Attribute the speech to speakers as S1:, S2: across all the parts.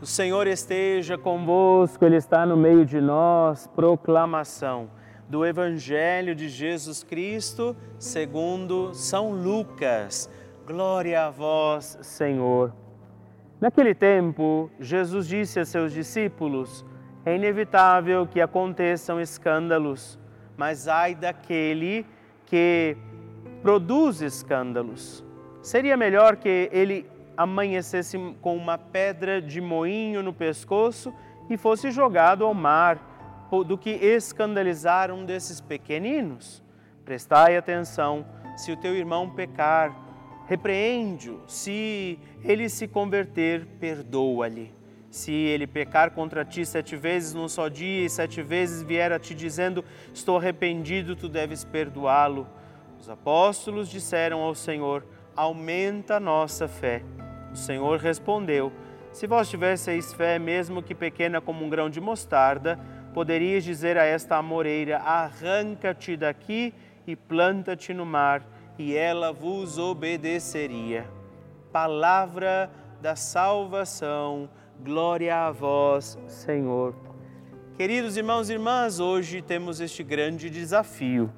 S1: O Senhor esteja convosco, Ele está no meio de nós. Proclamação do Evangelho de Jesus Cristo segundo São Lucas. Glória a vós, Senhor. Naquele tempo, Jesus disse a seus discípulos: É inevitável que aconteçam escândalos, mas ai daquele que produz escândalos. Seria melhor que ele amanhecesse com uma pedra de moinho no pescoço e fosse jogado ao mar, do que escandalizar um desses pequeninos? Prestai atenção, se o teu irmão pecar, repreende-o, se ele se converter, perdoa-lhe. Se ele pecar contra ti sete vezes num só dia e sete vezes vier a ti dizendo: Estou arrependido, tu deves perdoá-lo. Os apóstolos disseram ao Senhor: Aumenta a nossa fé. O Senhor respondeu: Se vós tivesseis fé, mesmo que pequena como um grão de mostarda, poderias dizer a esta amoreira: Arranca-te daqui e planta-te no mar, e ela vos obedeceria. Palavra da salvação, glória a vós, Senhor. Queridos irmãos e irmãs, hoje temos este grande desafio.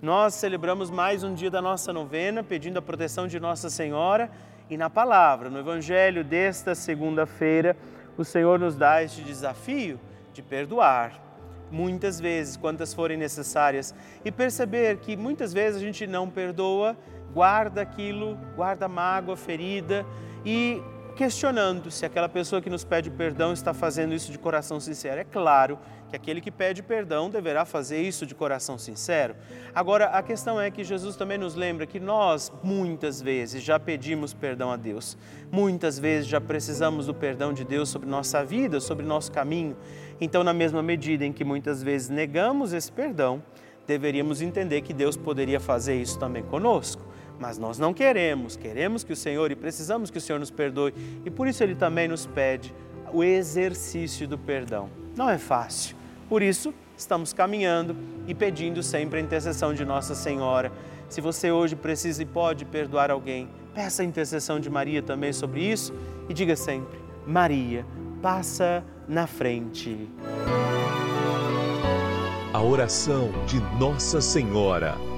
S1: Nós celebramos mais um dia da nossa novena, pedindo a proteção de Nossa Senhora e na palavra, no Evangelho desta segunda-feira, o Senhor nos dá este desafio de perdoar. muitas vezes, quantas forem necessárias, e perceber que muitas vezes a gente não perdoa, guarda aquilo, guarda mágoa, ferida e questionando se aquela pessoa que nos pede perdão está fazendo isso de coração sincero. É claro que aquele que pede perdão deverá fazer isso de coração sincero. Agora, a questão é que Jesus também nos lembra que nós, muitas vezes, já pedimos perdão a Deus. Muitas vezes já precisamos do perdão de Deus sobre nossa vida, sobre nosso caminho. Então, na mesma medida em que muitas vezes negamos esse perdão, deveríamos entender que Deus poderia fazer isso também conosco mas nós não queremos, queremos que o Senhor e precisamos que o Senhor nos perdoe e por isso Ele também nos pede o exercício do perdão. Não é fácil, por isso estamos caminhando e pedindo sempre a intercessão de Nossa Senhora. Se você hoje precisa e pode perdoar alguém, peça a intercessão de Maria também sobre isso e diga sempre: Maria, passa na frente.
S2: A oração de Nossa Senhora.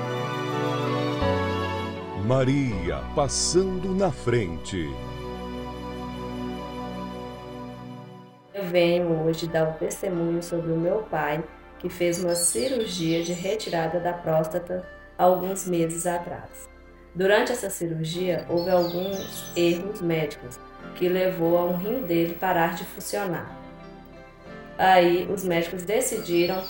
S2: Maria passando na frente.
S3: Eu venho hoje dar um testemunho sobre o meu pai, que fez uma cirurgia de retirada da próstata alguns meses atrás. Durante essa cirurgia, houve alguns erros médicos que levou a um rim dele parar de funcionar. Aí os médicos decidiram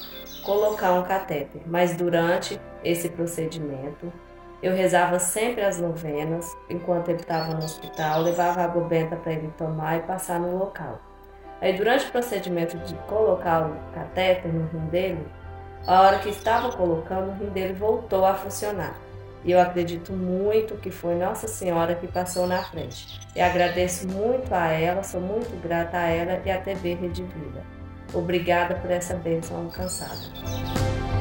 S3: colocar um catéter, mas durante esse procedimento eu rezava sempre as novenas enquanto ele estava no hospital, levava água benta para ele tomar e passar no local. Aí, durante o procedimento de colocar o catéter no rim dele, a hora que estava colocando, o rim dele voltou a funcionar. E eu acredito muito que foi Nossa Senhora que passou na frente. E agradeço muito a ela, sou muito grata a ela e à TV Rede Vida. Obrigada por essa bênção alcançada.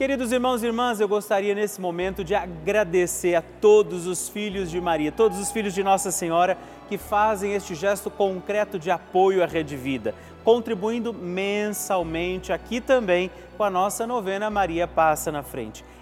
S1: Queridos irmãos e irmãs, eu gostaria nesse momento de agradecer a todos os filhos de Maria, todos os filhos de Nossa Senhora que fazem este gesto concreto de apoio à Rede Vida, contribuindo mensalmente aqui também com a nossa novena Maria Passa na Frente.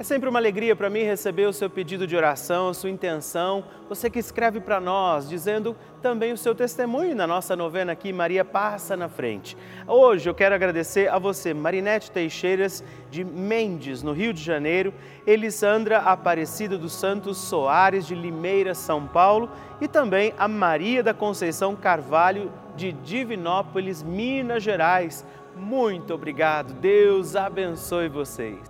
S1: É sempre uma alegria para mim receber o seu pedido de oração, a sua intenção, você que escreve para nós, dizendo também o seu testemunho na nossa novena aqui, Maria Passa na Frente. Hoje eu quero agradecer a você, Marinete Teixeiras, de Mendes, no Rio de Janeiro, Elisandra Aparecida dos Santos Soares, de Limeira, São Paulo, e também a Maria da Conceição Carvalho, de Divinópolis, Minas Gerais. Muito obrigado. Deus abençoe vocês.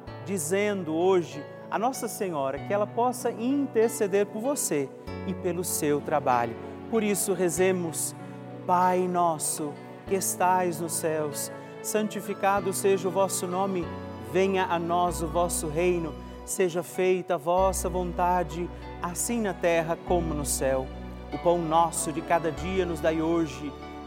S1: dizendo hoje a Nossa Senhora que ela possa interceder por você e pelo seu trabalho. Por isso, rezemos, Pai nosso que estais nos céus, santificado seja o vosso nome, venha a nós o vosso reino, seja feita a vossa vontade, assim na terra como no céu. O pão nosso de cada dia nos dai hoje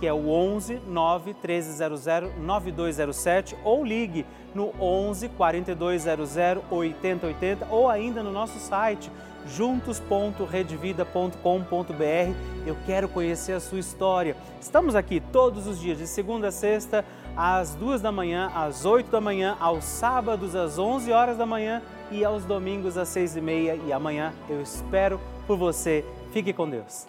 S1: que é o 11 9 1300 9207 ou ligue no 11 4200 8080 ou ainda no nosso site juntos.redvida.com.br. Eu quero conhecer a sua história. Estamos aqui todos os dias, de segunda a sexta, às duas da manhã, às oito da manhã, aos sábados às onze horas da manhã e aos domingos às seis e meia. E amanhã eu espero por você. Fique com Deus.